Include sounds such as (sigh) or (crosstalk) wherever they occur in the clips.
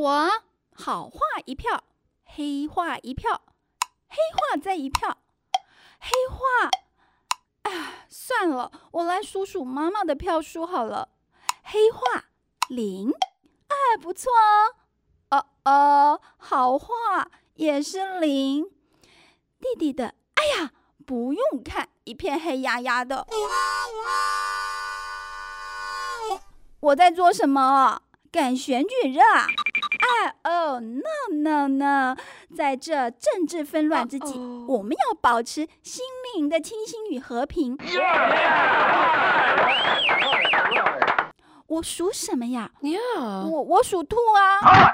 我好话一票，黑话一票，黑话再一票，黑话。哎，算了，我来数数妈妈的票数好了。黑话零，哎，不错哦。哦哦，好话也是零。弟弟的，哎呀，不用看，一片黑压压的。我在做什么？赶选举热啊！哎哦，no no no，在这政治纷乱之际，我们要保持心灵的清新与和平。我属什么呀？我我属兔啊！哎呀，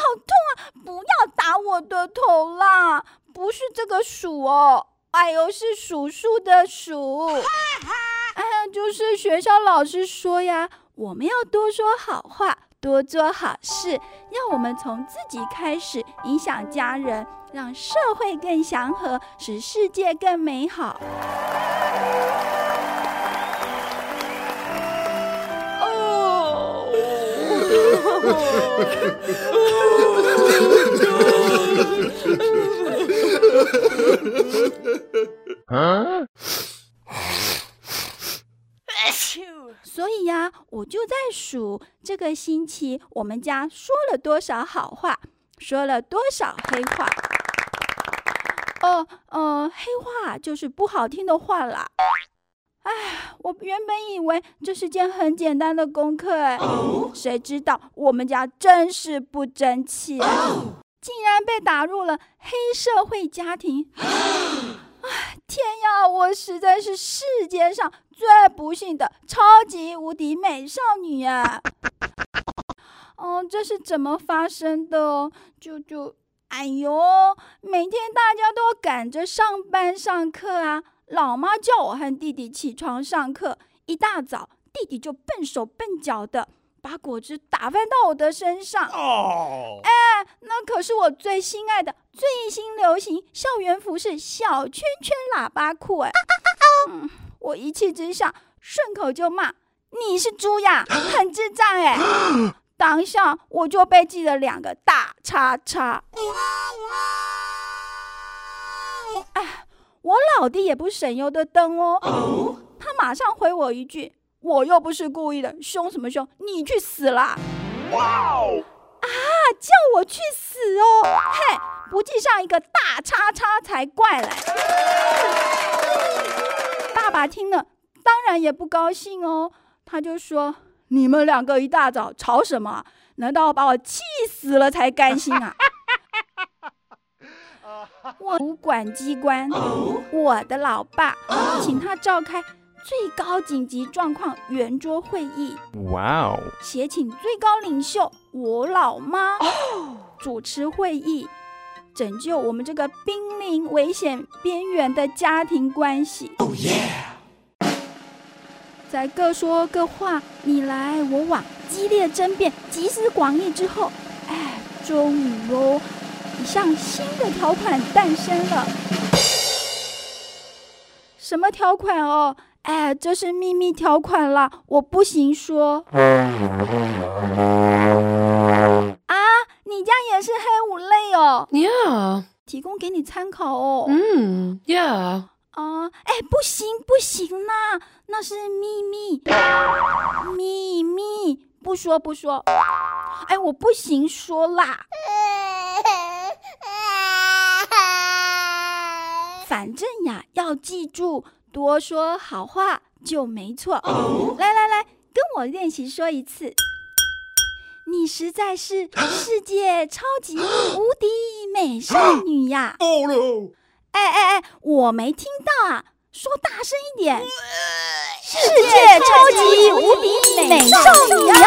好痛啊！不要打我的头啦！不是这个鼠哦，哎呦，是数数的数。哎呀，就是学校老师说呀，我们要多说好话，多做好事，让我们从自己开始，影响家人，让社会更祥和，使世界更美好。哦，啊！(laughs) 所以呀，我就在数这个星期我们家说了多少好话，说了多少黑话。哦，呃，黑话就是不好听的话啦。哎，我原本以为这是件很简单的功课，哎，谁知道我们家真是不争气，竟然被打入了黑社会家庭。天呀！我实在是世界上最不幸的超级无敌美少女呀！(laughs) 哦，这是怎么发生的？就就，哎呦，每天大家都赶着上班上课啊！老妈叫我和弟弟起床上课，一大早弟弟就笨手笨脚的。把果汁打翻到我的身上，哦，哎，那可是我最心爱的最新流行校园服饰小圈圈喇叭裤，哎，嗯，我一气之下顺口就骂你是猪呀，(laughs) 很智障，哎，(laughs) 当下我就被记了两个大叉叉，哎，我老弟也不省油的灯哦，他马上回我一句。我又不是故意的，凶什么凶？你去死啦！哇哦！啊，叫我去死哦！嘿，不记上一个大叉叉才怪嘞！爸爸听了当然也不高兴哦，他就说：“你们两个一大早吵什么？难道把我气死了才甘心啊？” (laughs) 我主管机关，我的老爸，请他召开。最高紧急状况圆桌会议，哇哦！协请最高领袖我老妈主持会议，拯救我们这个濒临危险边缘的家庭关系。哦耶！在各说各话，你来我往，激烈争辩，集思广益之后，哎，终于哦，一项新的条款诞生了。什么条款哦？哎，这是秘密条款啦，我不行说。啊，你家也是黑五类哦？Yeah，提供给你参考哦。嗯，Yeah。啊，哎，不行不行啦，那是秘密，秘密，不说不说。哎，我不行说啦。反正呀，要记住。多说好话就没错。来来来，跟我练习说一次。你实在是世界超级无敌美少女呀！哎哎哎，我没听到啊，说大声一点。世界超级无敌美少女呀！